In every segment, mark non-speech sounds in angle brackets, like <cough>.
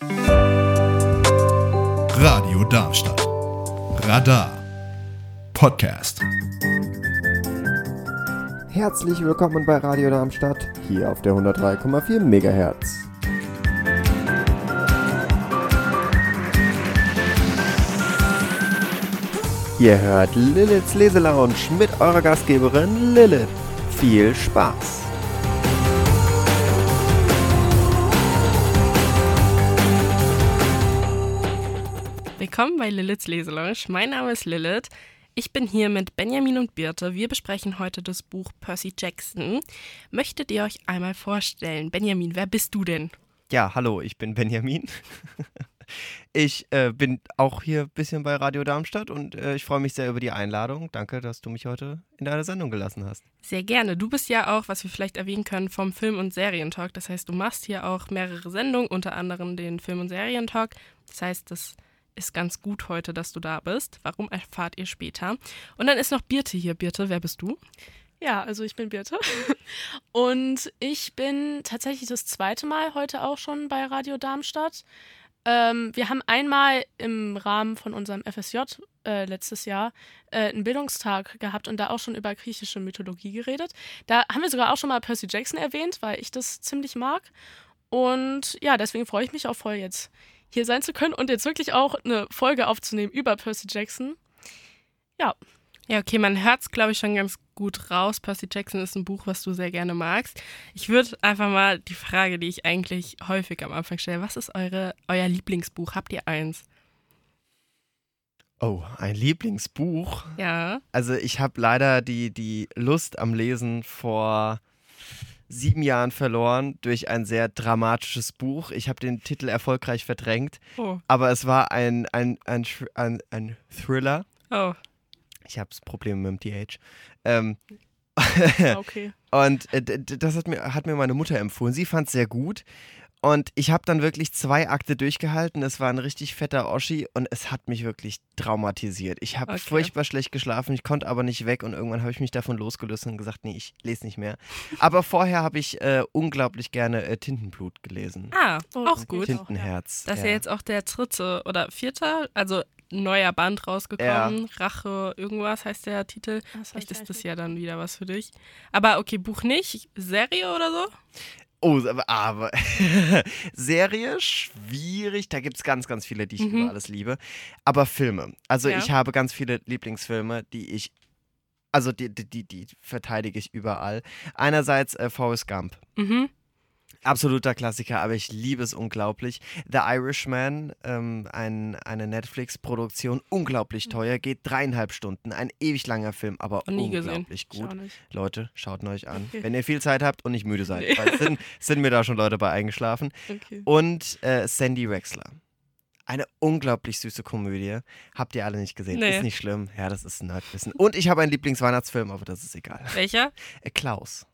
Radio Darmstadt. Radar. Podcast. Herzlich willkommen bei Radio Darmstadt, hier auf der 103,4 MHz. Ihr hört Liliths Leselounge mit eurer Gastgeberin Lilith. Viel Spaß! Willkommen bei Liliths Leselounge. Mein Name ist Lilith. Ich bin hier mit Benjamin und Birte. Wir besprechen heute das Buch Percy Jackson. Möchtet ihr euch einmal vorstellen? Benjamin, wer bist du denn? Ja, hallo, ich bin Benjamin. <laughs> Ich äh, bin auch hier ein bisschen bei Radio Darmstadt und äh, ich freue mich sehr über die Einladung. Danke, dass du mich heute in deine Sendung gelassen hast. Sehr gerne. Du bist ja auch, was wir vielleicht erwähnen können, vom Film- und Serientalk. Das heißt, du machst hier auch mehrere Sendungen, unter anderem den Film- und Serientalk. Das heißt, das ist ganz gut heute, dass du da bist. Warum erfahrt ihr später? Und dann ist noch Birte hier. Birte, wer bist du? Ja, also ich bin Birte <laughs> und ich bin tatsächlich das zweite Mal heute auch schon bei Radio Darmstadt. Ähm, wir haben einmal im Rahmen von unserem FSJ äh, letztes Jahr äh, einen Bildungstag gehabt und da auch schon über griechische Mythologie geredet. Da haben wir sogar auch schon mal Percy Jackson erwähnt, weil ich das ziemlich mag. Und ja, deswegen freue ich mich auch voll jetzt hier sein zu können und jetzt wirklich auch eine Folge aufzunehmen über Percy Jackson. Ja. Ja, okay, man hört es, glaube ich, schon ganz gut raus. Percy Jackson ist ein Buch, was du sehr gerne magst. Ich würde einfach mal die Frage, die ich eigentlich häufig am Anfang stelle, was ist eure, euer Lieblingsbuch? Habt ihr eins? Oh, ein Lieblingsbuch? Ja. Also ich habe leider die, die Lust am Lesen vor sieben Jahren verloren durch ein sehr dramatisches Buch. Ich habe den Titel erfolgreich verdrängt, Oh. aber es war ein, ein, ein, ein, ein Thriller. Oh. Ich habe Probleme mit dem TH. Ähm, <laughs> Okay. Und äh, das hat mir, hat mir meine Mutter empfohlen. Sie fand es sehr gut. Und ich habe dann wirklich zwei Akte durchgehalten. Es war ein richtig fetter Oschi und es hat mich wirklich traumatisiert. Ich habe Okay. furchtbar schlecht geschlafen, ich konnte aber nicht weg und irgendwann habe ich mich davon losgelöst und gesagt, nee, ich lese nicht mehr. <laughs> Aber vorher habe ich äh, unglaublich gerne äh, Tintenblut gelesen. Ah, Oh, auch gut. Tintenherz. Das ist ja jetzt auch der dritte oder vierte, also neuer Band rausgekommen. Rache, irgendwas heißt der Titel. Vielleicht ich ist das ja dann wieder was für dich. Aber okay, Buch nicht. Serie oder so? Oh, aber, aber <laughs> Serie, schwierig. Da gibt es ganz, ganz viele, die ich Mhm. über alles liebe. Aber Filme. Also Ja. ich habe ganz viele Lieblingsfilme, die ich, also die, die, die, die verteidige ich überall. Einerseits äh, Forrest Gump. Mhm. Absoluter Klassiker, aber ich liebe es unglaublich. The Irishman, ähm, ein, eine Netflix-Produktion, unglaublich teuer, geht dreieinhalb Stunden. Ein ewig langer Film, aber gesehen. unglaublich Ich gut. Leute, schaut ihn euch an. Okay. Wenn ihr viel Zeit habt und nicht müde seid. Nee. Weil sind, sind mir da schon Leute bei eingeschlafen. Okay. Und äh, Sandy Wexler. Eine unglaublich süße Komödie. Habt ihr alle nicht gesehen. Nee. Ist nicht schlimm. Ja, das ist ein Nerdwissen. Und ich habe einen Lieblingsweihnachtsfilm, aber das ist egal. Welcher? <laughs> Äh, Klaus.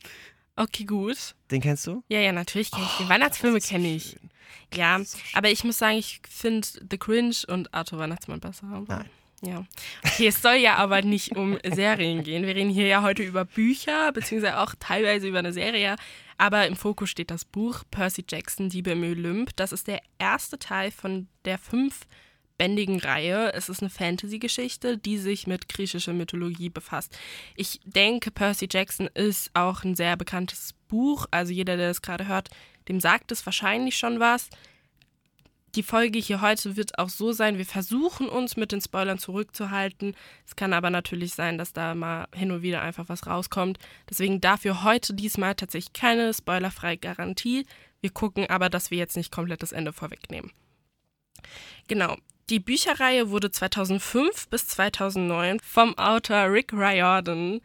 Okay, gut. Den kennst du? Ja, ja, natürlich kenne ich. Die Oh, Weihnachtsfilme kenne ich. schön. Ja, so aber ich muss sagen, ich finde The Cringe und Arthur Weihnachtsmann besser. Nein. Ja. Okay, es soll ja aber nicht um Serien gehen. Wir reden hier ja heute über Bücher, beziehungsweise auch teilweise über eine Serie. Aber im Fokus steht das Buch Percy Jackson, Diebe im Olymp. Das ist der erste Teil von der fünfbändigen Reihe. Es ist eine Fantasy-Geschichte, die sich mit griechischer Mythologie befasst. Ich denke, Percy Jackson ist auch ein sehr bekanntes Buch. Also jeder, der das gerade hört, dem sagt es wahrscheinlich schon was. Die Folge hier heute wird auch so sein, wir versuchen uns mit den Spoilern zurückzuhalten. Es kann aber natürlich sein, dass da mal hin und wieder einfach was rauskommt. Deswegen dafür heute diesmal tatsächlich keine spoilerfreie Garantie. Wir gucken aber, dass wir jetzt nicht komplett das Ende vorwegnehmen. Genau. Die Bücherreihe wurde 2005 bis 2009 vom Autor Rick Riordan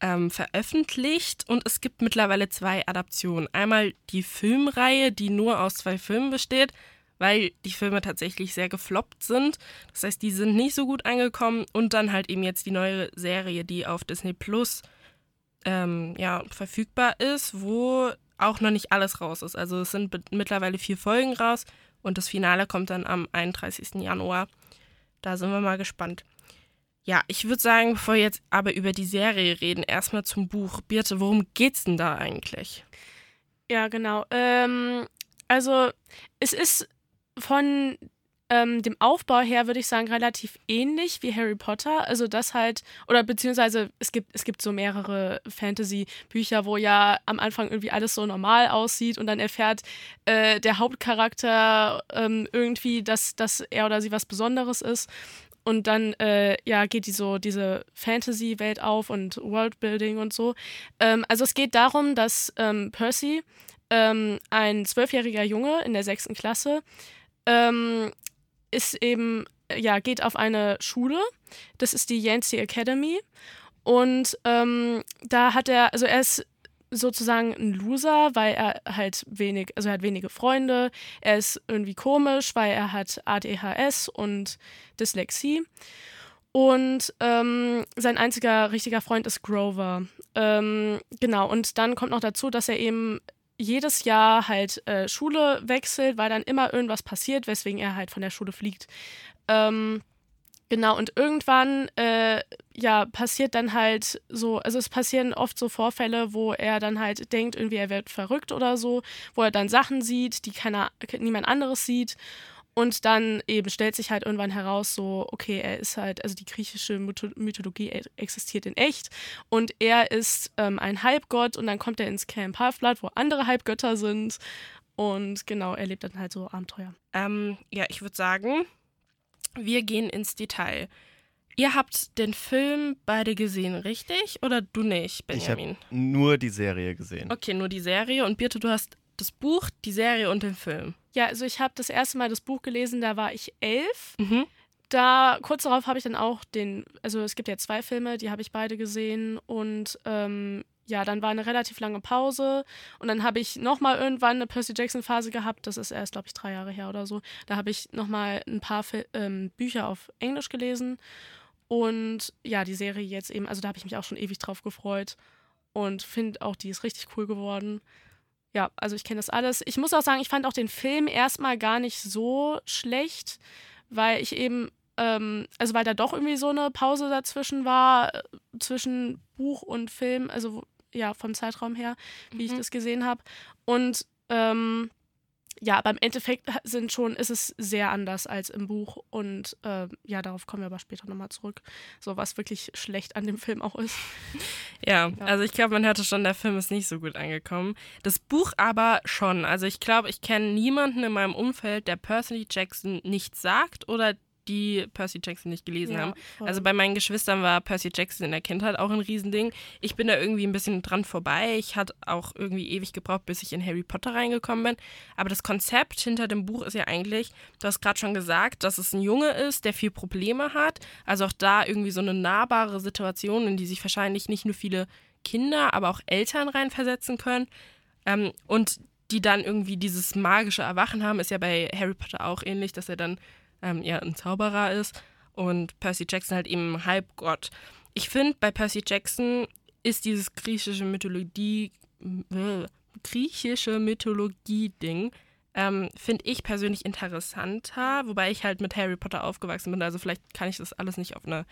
ähm, veröffentlicht und es gibt mittlerweile zwei Adaptionen. Einmal die Filmreihe, die nur aus zwei Filmen besteht, weil die Filme tatsächlich sehr gefloppt sind. Das heißt, die sind nicht so gut angekommen und dann halt eben jetzt die neue Serie, die auf Disney Plus ähm, ja, verfügbar ist, wo auch noch nicht alles raus ist. Also es sind mittlerweile vier Folgen raus und das Finale kommt dann am 31. Januar. Da sind wir mal gespannt. Ja, ich würde sagen, bevor wir jetzt aber über die Serie reden, erstmal zum Buch. Birte, worum geht's denn da eigentlich? Ja, genau. Ähm, also es ist von ähm, dem Aufbau her würde ich sagen relativ ähnlich wie Harry Potter. Also das halt, oder beziehungsweise es gibt, es gibt so mehrere Fantasy-Bücher, wo ja am Anfang irgendwie alles so normal aussieht und dann erfährt äh, der Hauptcharakter ähm, irgendwie, dass, dass er oder sie was Besonderes ist. Und dann äh, ja, geht die so diese Fantasy-Welt auf und Worldbuilding und so. Ähm, also es geht darum, dass ähm, Percy, ähm, ein zwölfjähriger Junge in der sechsten Klasse, ähm, ist eben, ja, geht auf eine Schule. Das ist die Yancey Academy. Und ähm, da hat er, also er ist sozusagen ein Loser, weil er halt wenig, also er hat wenige Freunde. Er ist irgendwie komisch, weil er hat ADHS und Dyslexie. Und ähm, sein einziger richtiger Freund ist Grover. Ähm, genau, und dann kommt noch dazu, dass er eben jedes Jahr halt äh, Schule wechselt, weil dann immer irgendwas passiert, weswegen er halt von der Schule fliegt. Ähm, genau, und irgendwann, äh, ja, passiert dann halt so, also es passieren oft so Vorfälle, wo er dann halt denkt, irgendwie er wird verrückt oder so, wo er dann Sachen sieht, die keiner, niemand anderes sieht. Und dann eben stellt sich halt irgendwann heraus, so, okay, er ist halt, also die griechische Mythologie e-, existiert in echt und er ist ähm, ein Halbgott und dann kommt er ins Camp Half-Blood, wo andere Halbgötter sind und genau, er lebt dann halt so Abenteuer. Ähm, ja, ich würde sagen, wir gehen ins Detail. Ihr habt den Film beide gesehen, richtig? Oder du nicht, Benjamin? Ich habe nur die Serie gesehen. Okay, nur die Serie. Und Birte, du hast das Buch, die Serie und den Film. Ja, also ich habe das erste Mal das Buch gelesen, da war ich elf. Mhm. Da, kurz darauf habe ich dann auch den, also es gibt ja zwei Filme, die habe ich beide gesehen und ähm, ja, dann war eine relativ lange Pause und dann habe ich nochmal irgendwann eine Percy Jackson Phase gehabt, das ist erst, glaube ich, drei Jahre her oder so. Da habe ich nochmal ein paar Fil ähm, Bücher auf Englisch gelesen und ja, die Serie jetzt eben, also da habe ich mich auch schon ewig drauf gefreut und finde auch, die ist richtig cool geworden ja, also ich kenne das alles. Ich muss auch sagen, ich fand auch den Film erstmal gar nicht so schlecht, weil ich eben, ähm, also weil da doch irgendwie so eine Pause dazwischen war, äh, zwischen Buch und Film, also ja, vom Zeitraum her, wie mhm. ich das gesehen habe. Und ähm, ja, beim Endeffekt sind schon, ist es sehr anders als im Buch und äh, ja, darauf kommen wir aber später nochmal zurück, so was wirklich schlecht an dem Film auch ist. <laughs> Ja, ja. also ich glaube, man hörte schon, der Film ist nicht so gut angekommen. Das Buch aber schon. Also ich glaube, ich kenne niemanden in meinem Umfeld, der Percy Jackson nichts sagt oder die Percy Jackson nicht gelesen ja, haben. Voll. Also bei meinen Geschwistern war Percy Jackson in der Kindheit auch ein Riesending. Ich bin da irgendwie ein bisschen dran vorbei. Ich hatte auch irgendwie ewig gebraucht, bis ich in Harry Potter reingekommen bin. Aber das Konzept hinter dem Buch ist ja eigentlich, du hast gerade schon gesagt, dass es ein Junge ist, der viel Probleme hat. Also auch da irgendwie so eine nahbare Situation, in die sich wahrscheinlich nicht nur viele Kinder, aber auch Eltern reinversetzen können. Ähm, und die dann irgendwie dieses magische Erwachen haben, ist ja bei Harry Potter auch ähnlich, dass er dann ähm, ja ein Zauberer ist und Percy Jackson halt eben Halbgott. Ich finde, bei Percy Jackson ist dieses griechische Mythologie, äh, griechische Mythologie-Ding, ähm, finde ich persönlich interessanter, wobei ich halt mit Harry Potter aufgewachsen bin, also vielleicht kann ich das alles nicht auf eine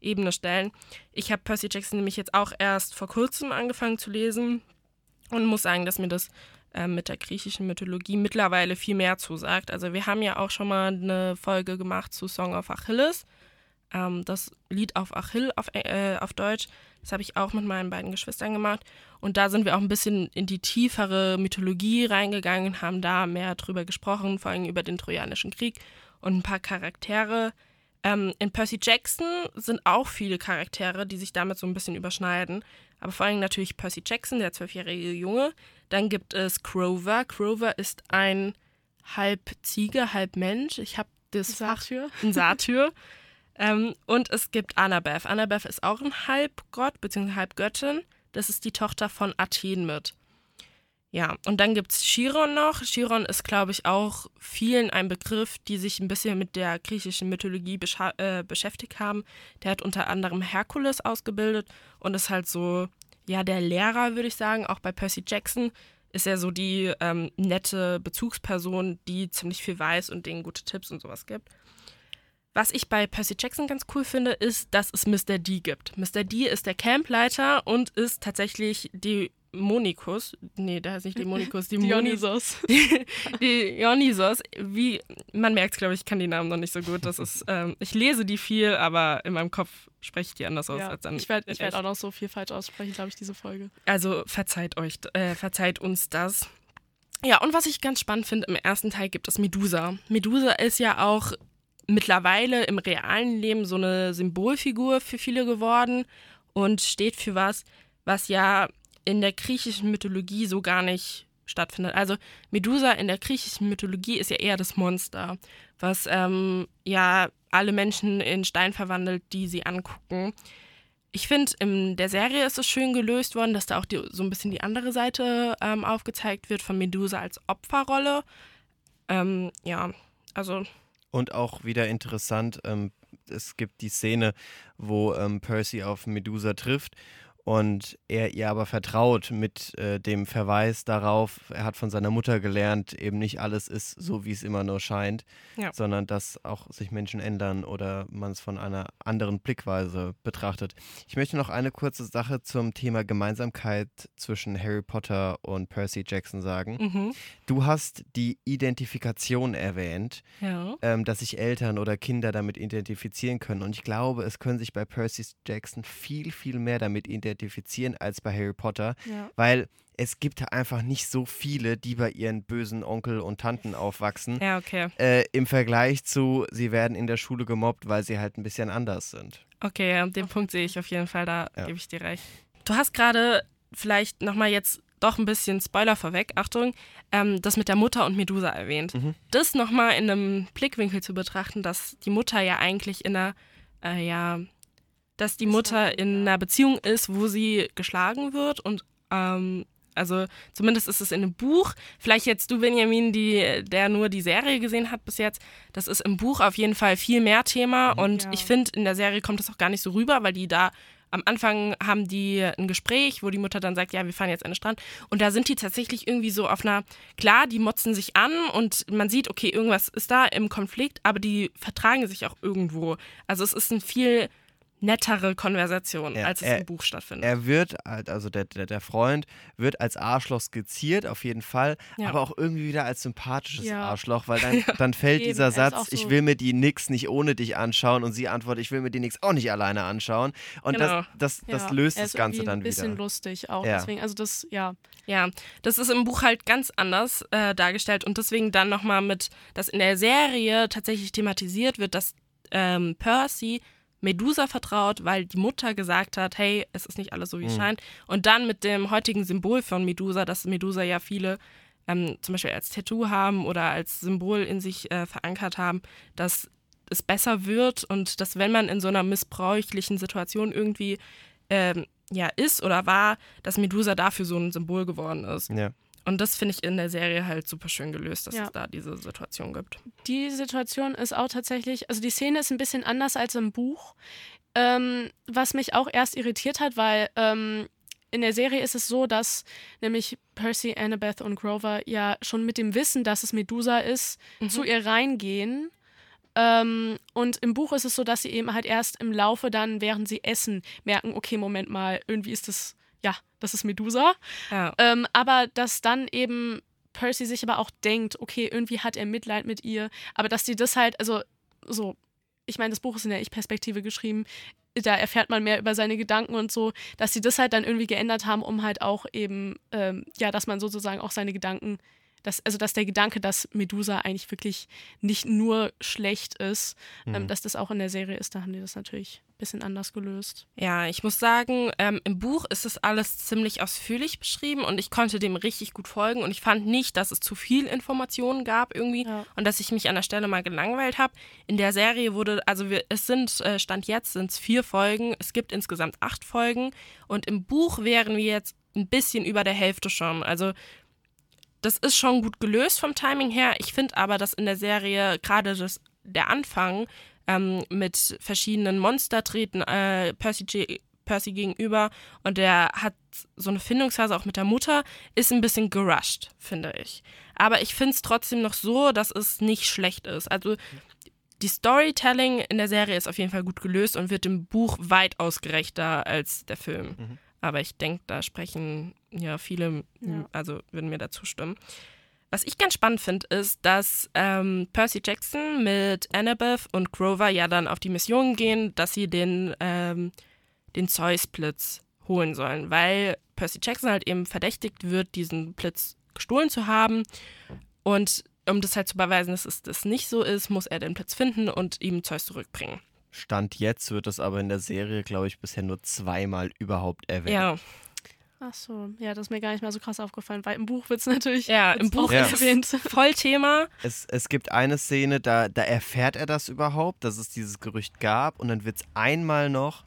Ebene stellen. Ich habe Percy Jackson nämlich jetzt auch erst vor kurzem angefangen zu lesen und muss sagen, dass mir das mit der griechischen Mythologie mittlerweile viel mehr zusagt. Also wir haben ja auch schon mal eine Folge gemacht zu Song of Achilles. Ähm, das Lied auf Achill auf, äh, auf Deutsch. Das habe ich auch mit meinen beiden Geschwistern gemacht. Und da sind wir auch ein bisschen in die tiefere Mythologie reingegangen haben da mehr drüber gesprochen, vor allem über den Trojanischen Krieg und ein paar Charaktere. Ähm, in Percy Jackson sind auch viele Charaktere, die sich damit so ein bisschen überschneiden. Aber vor allem natürlich Percy Jackson, der zwölfjährige Junge. Dann gibt es Grover. Grover ist ein halb Ziege, halb Mensch. Ich habe das Satyr. Fach, ein Satyr. ähm, und es gibt Annabeth. Annabeth ist auch ein Halbgott bzw. Halbgöttin. Das ist die Tochter von Athen mit. Ja, und dann gibt es Chiron noch. Chiron ist, glaube ich, auch vielen ein Begriff, die sich ein bisschen mit der griechischen Mythologie äh, beschäftigt haben. Der hat unter anderem Herkules ausgebildet und ist halt so, ja, der Lehrer, würde ich sagen. Auch bei Percy Jackson ist er so die ähm, nette Bezugsperson, die ziemlich viel weiß und denen gute Tipps und sowas gibt. Was ich bei Percy Jackson ganz cool finde, ist, dass es Mr. D gibt. Mr. D ist der Campleiter und ist tatsächlich die Dämonikus, nee, der heißt nicht Dämonikus, Dämoni- <laughs> Dionysos. <laughs> Dionysos, wie, man merkt es, glaube ich, ich kann die Namen noch nicht so gut. Das ist, ähm, ich lese die viel, aber in meinem Kopf spreche ich die anders aus Ja, als dann. ich werde werd auch noch so viel falsch aussprechen, glaube ich, diese Folge. Also verzeiht euch, äh, verzeiht uns das. Ja, und was ich ganz spannend finde, im ersten Teil gibt es Medusa. Medusa ist ja auch mittlerweile im realen Leben so eine Symbolfigur für viele geworden und steht für was, was ja in der griechischen Mythologie so gar nicht stattfindet. Also Medusa in der griechischen Mythologie ist ja eher das Monster, was ähm, ja alle Menschen in Stein verwandelt, die sie angucken. Ich finde, in der Serie ist es schön gelöst worden, dass da auch die, so ein bisschen die andere Seite ähm, aufgezeigt wird von Medusa als Opferrolle. Ähm, ja, also Und auch wieder interessant, ähm, es gibt die Szene, wo ähm, Percy auf Medusa trifft und er ihr aber vertraut mit äh, dem Verweis darauf, er hat von seiner Mutter gelernt, eben nicht alles ist so, wie es immer nur scheint, Ja. sondern dass auch sich Menschen ändern oder man es von einer anderen Blickweise betrachtet. Ich möchte noch eine kurze Sache zum Thema Gemeinsamkeit zwischen Harry Potter und Percy Jackson sagen. mhm. Du hast die Identifikation erwähnt ja. ähm, dass sich Eltern oder Kinder damit identifizieren können. Und ich glaube, es können sich bei Percy Jackson viel, viel mehr damit identifizieren als bei Harry Potter, Ja. weil es gibt einfach nicht so viele, die bei ihren bösen Onkel und Tanten aufwachsen. Ja, okay. Äh, Im Vergleich zu, sie werden in der Schule gemobbt, weil sie halt ein bisschen anders sind. Okay, ja, den Punkt sehe ich auf jeden Fall, da Ja. gebe ich dir recht. Du hast gerade vielleicht nochmal jetzt doch ein bisschen Spoiler vorweg, Achtung, ähm, das mit der Mutter und Medusa erwähnt. Mhm. Das nochmal in einem Blickwinkel zu betrachten, dass die Mutter ja eigentlich in einer, äh, ja, dass die Mutter in einer Beziehung ist, wo sie geschlagen wird und ähm, also zumindest ist es in einem Buch. Vielleicht jetzt du, Benjamin, die, der nur die Serie gesehen hat bis jetzt. Das ist im Buch auf jeden Fall viel mehr Thema. Und Ja. ich finde, in der Serie kommt das auch gar nicht so rüber, weil die da am Anfang haben die ein Gespräch, wo die Mutter dann sagt, ja, wir fahren jetzt an den Strand. Und da sind die tatsächlich irgendwie so auf einer, klar, die motzen sich an und man sieht, okay, irgendwas ist da im Konflikt, aber die vertragen sich auch irgendwo. Also es ist ein viel nettere Konversation, Ja, als es er- im Buch stattfindet. Er wird, halt- also der, der, der Freund, wird als Arschloch skizziert, auf jeden Fall, Ja. aber auch irgendwie wieder als sympathisches Ja. Arschloch, weil dann, <laughs> dann fällt Eben, dieser er ist Satz, so- ich will mir die nix nicht ohne dich anschauen und sie antwortet, ich will mir die nix auch nicht alleine anschauen. Und Genau. das, das, das Ja, löst er das ist Ganze dann ein bisschen wieder. lustig auch. Ja. Deswegen, also das, ja. Ja, das ist im Buch halt ganz anders äh, dargestellt und deswegen dann nochmal mit, dass in der Serie tatsächlich thematisiert wird, dass ähm, Percy Medusa vertraut, weil die Mutter gesagt hat, hey, es ist nicht alles so, wie es Mhm. scheint. Und dann mit dem heutigen Symbol von Medusa, dass Medusa ja viele ähm, zum Beispiel als Tattoo haben oder als Symbol in sich äh, verankert haben, dass es besser wird und dass wenn man in so einer missbräuchlichen Situation irgendwie ähm, ja ist oder war, dass Medusa dafür so ein Symbol geworden ist. Ja. Und das finde ich in der Serie halt super schön gelöst, dass Ja. es da diese Situation gibt. Die Situation ist auch tatsächlich, also die Szene ist ein bisschen anders als im Buch, ähm, was mich auch erst irritiert hat, weil ähm, in der Serie ist es so, dass nämlich Percy, Annabeth und Grover ja schon mit dem Wissen, dass es Medusa ist, zu ihr reingehen. Ähm, und im Buch ist es so, dass sie eben halt erst im Laufe dann, während sie essen, merken, okay, Moment mal, irgendwie ist das, ja, das ist Medusa. Ja. Ähm, aber dass dann eben Percy sich aber auch denkt, okay, irgendwie hat er Mitleid mit ihr, aber dass die das halt, also so, ich meine, das Buch ist in der Ich-Perspektive geschrieben, da erfährt man mehr über seine Gedanken und so, dass sie das halt dann irgendwie geändert haben, um halt auch eben, ähm, ja, dass man sozusagen auch seine Gedanken, dass, also dass der Gedanke, dass Medusa eigentlich wirklich nicht nur schlecht ist, ähm, dass das auch in der Serie ist, da haben die das natürlich bisschen anders gelöst. Ja, ich muss sagen, ähm, im Buch ist das alles ziemlich ausführlich beschrieben und ich konnte dem richtig gut folgen und ich fand nicht, dass es zu viel Informationen gab irgendwie Ja. und dass ich mich an der Stelle mal gelangweilt habe. In der Serie wurde, also wir, es sind, äh, Stand jetzt sind es vier Folgen, es gibt insgesamt acht Folgen und im Buch wären wir jetzt ein bisschen über der Hälfte schon. Also das ist schon gut gelöst vom Timing her. Ich finde aber, dass in der Serie gerade das, der Anfang ähm, mit verschiedenen Monster treten äh, Percy, J- Percy gegenüber und der hat so eine Findungsphase auch mit der Mutter, ist ein bisschen gerusht, finde ich. Aber ich finde es trotzdem noch so, dass es nicht schlecht ist. Also die Storytelling in der Serie ist auf jeden Fall gut gelöst und wird im Buch weitaus gerechter als der Film. Aber ich denke, da sprechen ja, viele, Ja. also würden mir dazu stimmen. Was ich ganz spannend finde, ist, dass ähm, Percy Jackson mit Annabeth und Grover ja dann auf die Mission gehen, dass sie den, ähm, den Zeus-Blitz holen sollen, weil Percy Jackson halt eben verdächtigt wird, diesen Blitz gestohlen zu haben. Und um das halt zu beweisen, dass es das nicht so ist, muss er den Blitz finden und ihm Zeus zurückbringen. Stand jetzt wird es aber in der Serie, glaube ich, bisher nur zweimal überhaupt erwähnt. Ja, Ach so, ja, das ist mir gar nicht mehr so krass aufgefallen, weil im Buch wird es natürlich Ja, im Buch auch Ja. erwähnt. <laughs> voll Thema. Es, es gibt eine Szene, da, da erfährt er das überhaupt, dass es dieses Gerücht gab und dann wird es einmal noch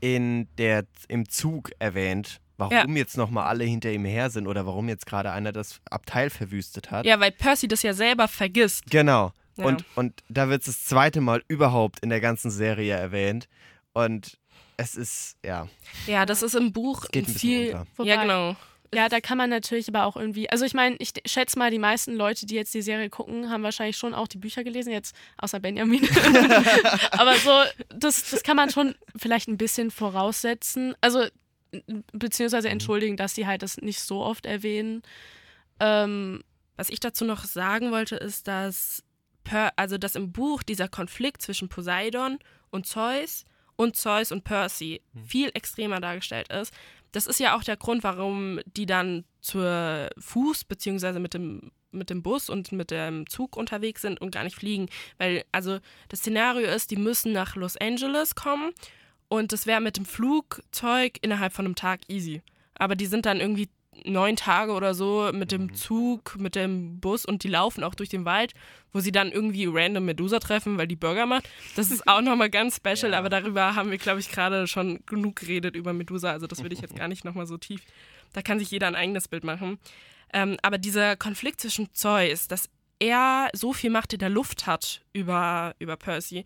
in der, im Zug erwähnt, warum jetzt nochmal alle hinter ihm her sind oder warum jetzt gerade einer das Abteil verwüstet hat. Ja, weil Percy das ja selber vergisst. Genau. Ja. Und, und da wird es das zweite Mal überhaupt in der ganzen Serie erwähnt. Und es ist, ja, Ja, das ist im Buch es geht ein viel. unter. Wobei- Ja, genau. Ja, da kann man natürlich aber auch irgendwie, also ich meine, ich schätze mal, die meisten Leute, die jetzt die Serie gucken, haben wahrscheinlich schon auch die Bücher gelesen, jetzt außer Benjamin. <laughs> aber so, das, das kann man schon vielleicht ein bisschen voraussetzen. Also, beziehungsweise entschuldigen, dass die halt das nicht so oft erwähnen. Ähm, Was ich dazu noch sagen wollte, ist, dass, per, also dass im Buch dieser Konflikt zwischen Poseidon und Zeus und Zeus und Percy viel extremer dargestellt ist. Das ist ja auch der Grund, warum die dann zur Fuß beziehungsweise mit dem mit dem Bus und mit dem Zug unterwegs sind und gar nicht fliegen, weil also das Szenario ist, die müssen nach Los Angeles kommen und das wäre mit dem Flugzeug innerhalb von einem Tag easy. Aber die sind dann irgendwie neun Tage oder so mit dem Zug, mit dem Bus und die laufen auch durch den Wald, wo sie dann irgendwie random Medusa treffen, weil die Burger macht. Das ist auch nochmal ganz <laughs> special, aber darüber haben wir, glaube ich, gerade schon genug geredet über Medusa. Also das würde ich jetzt <laughs> gar nicht nochmal so tief. Da kann sich jeder ein eigenes Bild machen. Ähm, aber dieser Konflikt zwischen Zeus, dass er so viel Macht in der Luft hat über, über Percy,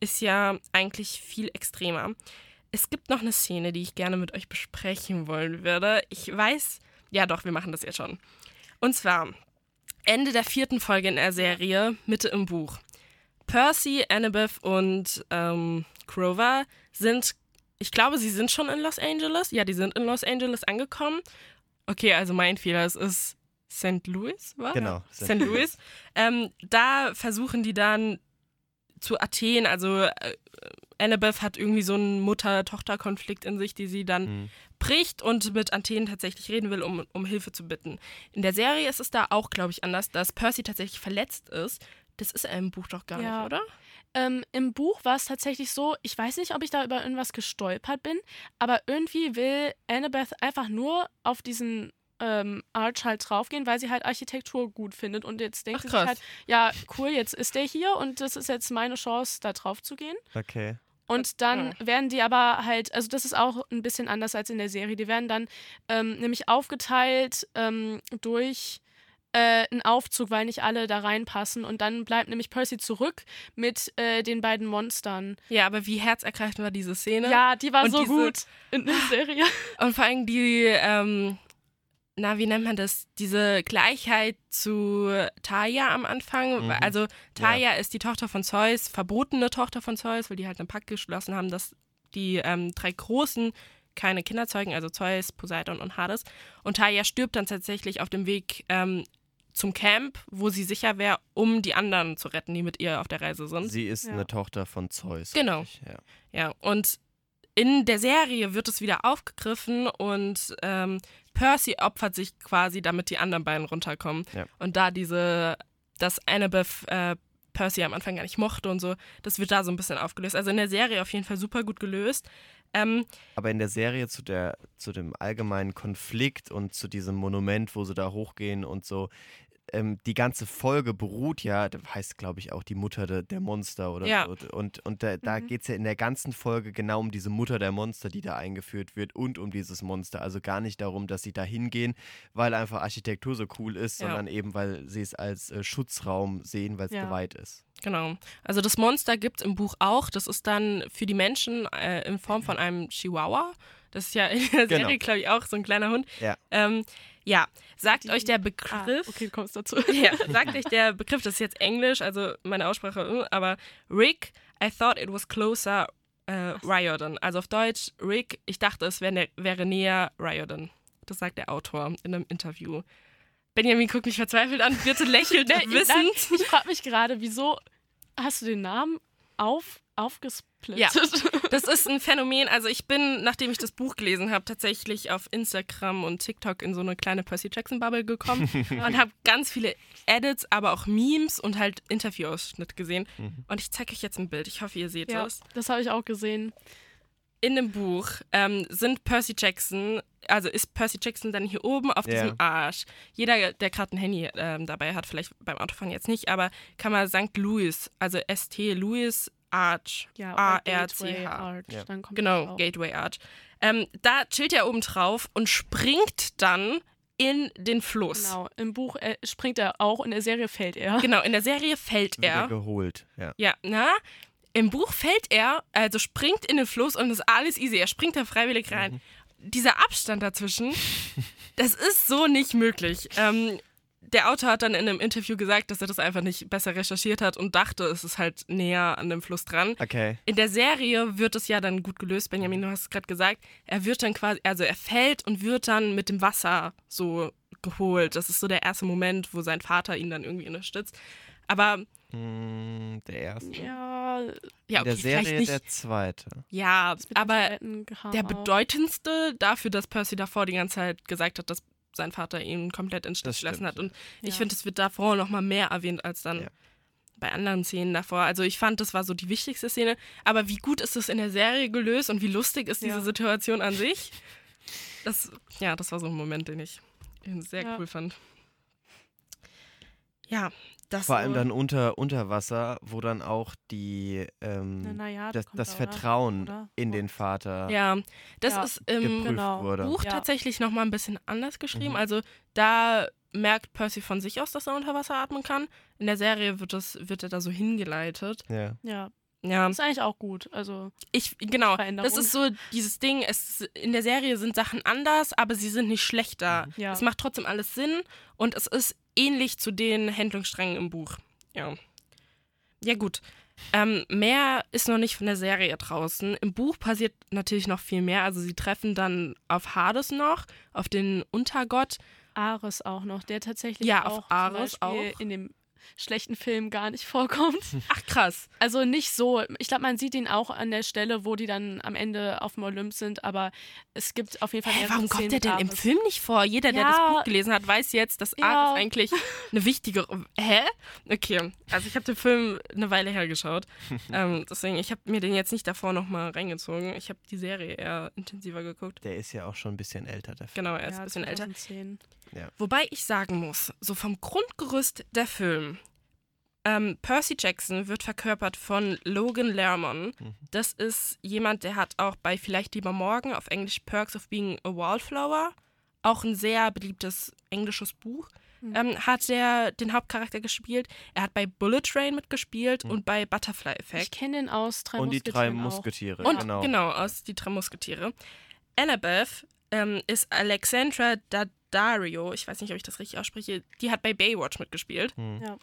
ist ja eigentlich viel extremer. Es gibt noch eine Szene, die ich gerne mit euch besprechen wollen würde. Ich weiß, ja doch, wir machen das jetzt schon. Und zwar Ende der vierten Folge in der Serie, Mitte im Buch. Percy, Annabeth und ähm, Grover sind, ich glaube, sie sind schon in Los Angeles. Ja, die sind in Los Angeles angekommen. Okay, also mein Fehler, es ist St. Louis, war? Genau. St. Louis. ähm, da versuchen die dann zu Athen, also äh, Annabeth hat irgendwie so einen Mutter-Tochter-Konflikt in sich, die sie dann Mhm. Bricht und mit Athen tatsächlich reden will, um, um Hilfe zu bitten. In der Serie ist es da auch, glaube ich, anders, dass Percy tatsächlich verletzt ist. Das ist er im Buch doch gar Ja. nicht, oder? Ähm, Im Buch war es tatsächlich so, ich weiß nicht, ob ich da über irgendwas gestolpert bin, aber irgendwie will Annabeth einfach nur auf diesen ähm, Arch halt draufgehen, weil sie halt Architektur gut findet und jetzt denkt Ach, sie sich krass. halt, ja, cool, jetzt ist der hier und das ist jetzt meine Chance, da drauf zu gehen. Okay. Und dann werden die aber halt, also das ist auch ein bisschen anders als in der Serie, die werden dann ähm, nämlich aufgeteilt ähm, durch äh, einen Aufzug, weil nicht alle da reinpassen. Und dann bleibt nämlich Percy zurück mit äh, den beiden Monstern. Ja, aber wie herzergreifend war diese Szene? Ja, die war Und so diese- gut in der Serie. Und vor allem die, ähm, na, wie nennt man das? Diese Gleichheit zu Taya am Anfang. Mhm. Also Taya ist die Tochter von Zeus, verbotene Tochter von Zeus, weil die halt einen Pakt geschlossen haben, dass die ähm, drei Großen keine Kinder zeugen, also Zeus, Poseidon und Hades. Und Taya stirbt dann tatsächlich auf dem Weg ähm, zum Camp, wo sie sicher wäre, um die anderen zu retten, die mit ihr auf der Reise sind. Sie ist Ja. eine Tochter von Zeus. Genau. Ja. Ja, und in der Serie wird es wieder aufgegriffen und ähm, Percy opfert sich quasi, damit die anderen beiden runterkommen. Ja. Und da diese, dass Annabeth äh, Percy am Anfang gar nicht mochte und so, das wird da so ein bisschen aufgelöst. Also in der Serie auf jeden Fall super gut gelöst. Ähm, Aber in der Serie zu, der, zu dem allgemeinen Konflikt und zu diesem Monument, wo sie da hochgehen und so, ähm, die ganze Folge beruht ja, das heißt glaube ich auch die Mutter de, der Monster oder Ja. so. Und, und da, da Mhm. geht es ja in der ganzen Folge genau um diese Mutter der Monster, die da eingeführt wird und um dieses Monster. Also gar nicht darum, dass sie da hingehen, weil einfach Architektur so cool ist, Ja. sondern eben, weil sie es als äh, Schutzraum sehen, weil es Ja. geweiht ist. Genau. Also das Monster gibt es im Buch auch. Das ist dann für die Menschen äh, in Form von einem Chihuahua. Das ist ja in der Genau. Serie, glaube ich, auch so ein kleiner Hund. Ja. Ähm, ja, sagt Die- euch der Ah, Begriff. okay, du kommst dazu. <laughs> Ja, <laughs> sagt euch der Begriff, das ist jetzt Englisch, also meine Aussprache, äh, aber Rick, I thought it was closer äh, Riordan. Also auf Deutsch, Rick, ich dachte, es wär, ne- wäre näher Riordan. Das sagt der Autor in einem Interview. Benjamin guckt mich verzweifelt an, Birte lächelt <laughs> nein, wissend. ich frage mich gerade, wieso hast du den Namen auf, aufgesplittet? Das ist ein Phänomen. Also ich bin, nachdem ich das Buch gelesen habe, tatsächlich auf Instagram und TikTok in so eine kleine Percy Jackson Bubble gekommen <laughs> und habe ganz viele Edits, aber auch Memes und halt Interviewausschnitte gesehen. Und ich zeige euch jetzt ein Bild. Ich hoffe, ihr seht Ja, das. das habe ich auch gesehen. In dem Buch ähm, sind Percy Jackson, also ist Percy Jackson dann hier oben auf Ja. diesem Arsch. Jeder, der gerade ein Handy ähm, dabei hat, vielleicht beim Autofahren jetzt nicht, aber kann man St. Louis, also ST Louis Arch, Ja, A-R-C-H. Ja. dann kommt Genau. Gateway Arch. Ähm, da chillt er oben drauf und springt dann in den Fluss. Genau, im Buch äh, springt er auch, in der Serie fällt er. Genau, in der Serie fällt Wieder er. geholt. Ja. Ja, na, im Buch fällt er, also springt in den Fluss und ist alles easy. Er springt da freiwillig rein. Dieser Abstand dazwischen, <laughs> das ist so nicht möglich. Ähm, der Autor hat dann in einem Interview gesagt, dass er das einfach nicht besser recherchiert hat und dachte, es ist halt näher an dem Fluss dran. Okay. In der Serie wird es ja dann gut gelöst, Benjamin, du hast es gerade gesagt. Er wird dann quasi, also er fällt und wird dann mit dem Wasser so geholt. Das ist so der erste Moment, wo sein Vater ihn dann irgendwie unterstützt. Aber Hm, der erste. Ja, ja, In der okay, vielleicht Serie nicht. der zweite. ja, aber der bedeutendste dafür, dass Percy davor die ganze Zeit gesagt hat, dass sein Vater ihn komplett in Das Stich gelassen hat. Und ich Ja. finde, es wird davor noch mal mehr erwähnt als dann Ja. bei anderen Szenen davor. Also ich fand, das war so die wichtigste Szene. Aber wie gut ist es in der Serie gelöst und wie lustig ist diese Ja. Situation an sich? Das, ja, das war so ein Moment, den ich sehr Ja. cool fand. Ja, das Vor allem dann unter, unter Wasser, wo dann auch die, ähm, Na, na ja, das, das da? Vertrauen Oder? in den Vater Ja, das Ja. ist im geprüft Genau. wurde. Buch Ja. tatsächlich noch mal ein bisschen anders geschrieben. Mhm. Also da merkt Percy von sich aus, dass er unter Wasser atmen kann. In der Serie wird, das, wird er da so hingeleitet. Ja. Ja, Ja, ist eigentlich auch gut. Also, ich, genau. Das ist so dieses Ding, es, in der Serie sind Sachen anders, aber sie sind nicht schlechter. Ja. Es macht trotzdem alles Sinn und es ist ähnlich zu den Handlungssträngen im Buch. Ja. Ja, gut. Ähm, mehr ist noch nicht von der Serie draußen. Im Buch passiert natürlich noch viel mehr. Also sie treffen dann auf Hades noch, auf den Untergott. Ares auch noch, der tatsächlich Ja, auf auch zum Ares auch. in dem schlechten Film gar nicht vorkommt. <laughs> Ach krass. Also nicht so. Ich glaube, man sieht ihn auch an der Stelle, wo die dann am Ende auf dem Olymp sind, aber es gibt auf jeden Fall Hä, mehrere warum kommt der denn im. Film nicht vor? Jeder, der Ja. das Buch gelesen hat, weiß jetzt, dass Ja. Ares eigentlich eine wichtige. Hä? Okay. Also ich habe den Film eine Weile her geschaut. <laughs> ähm, deswegen, ich habe mir den jetzt nicht davor nochmal reingezogen. Ich habe die Serie eher intensiver geguckt. Der ist ja auch schon ein bisschen älter, der Film. Genau, er ist Ja, ein bisschen älter. 2010. Wobei ich sagen muss, so vom Grundgerüst der Film, ähm, Percy Jackson wird verkörpert von Logan Lerman. Mhm. Das ist jemand, der hat auch bei Vielleicht lieber morgen auf Englisch Perks of Being a Wallflower, auch ein sehr beliebtes englisches Buch, Mhm. ähm, hat er den Hauptcharakter gespielt. Er hat bei Bullet Train mitgespielt Mhm. und bei Butterfly Ich Effect. kenne den aus drei Und die drei. Musketiere, Und genau. genau, aus Die drei Musketiere. Annabeth ähm, ist Alexandra Daddario, ich weiß nicht, ob ich das richtig ausspreche, die hat bei Baywatch mitgespielt. Hm. Ja.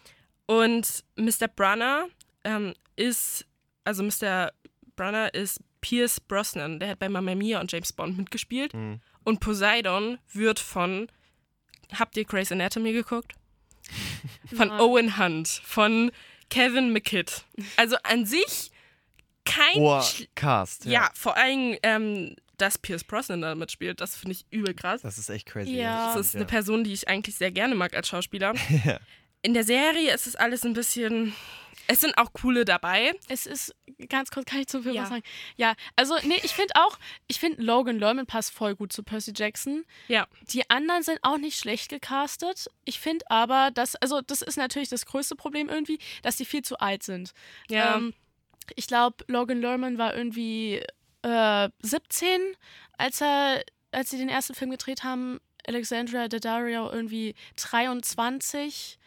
Und Mr. Brunner ähm, ist, also Mr. Brunner ist Pierce Brosnan, der hat bei Mamma Mia und James Bond mitgespielt. Hm. Und Poseidon wird von, habt ihr Grey's Anatomy geguckt? <laughs> Von Nein. Owen Hunt, von Kevin McKidd. Also an sich kein schl- Cast. ja, vor allem, ähm, dass Pierce Brosnan da mitspielt, das finde ich übel krass. Das ist echt crazy. Ja. Das ist eine Person, die ich eigentlich sehr gerne mag als Schauspieler. <laughs> Ja. In der Serie ist es alles ein bisschen. Es sind auch coole dabei. Es ist, ganz kurz, kann ich zum Film Ja. was sagen? Ja, also, nee, ich finde auch, ich finde Logan Lerman passt voll gut zu Percy Jackson. Ja. Die anderen sind auch nicht schlecht gecastet. Ich finde aber, dass, also, das ist natürlich das größte Problem irgendwie, dass die viel zu alt sind. Ja. Ähm, ich glaube, Logan Lerman war irgendwie äh, 17, als er, als sie den ersten Film gedreht haben. Alexandra Daddario irgendwie 23.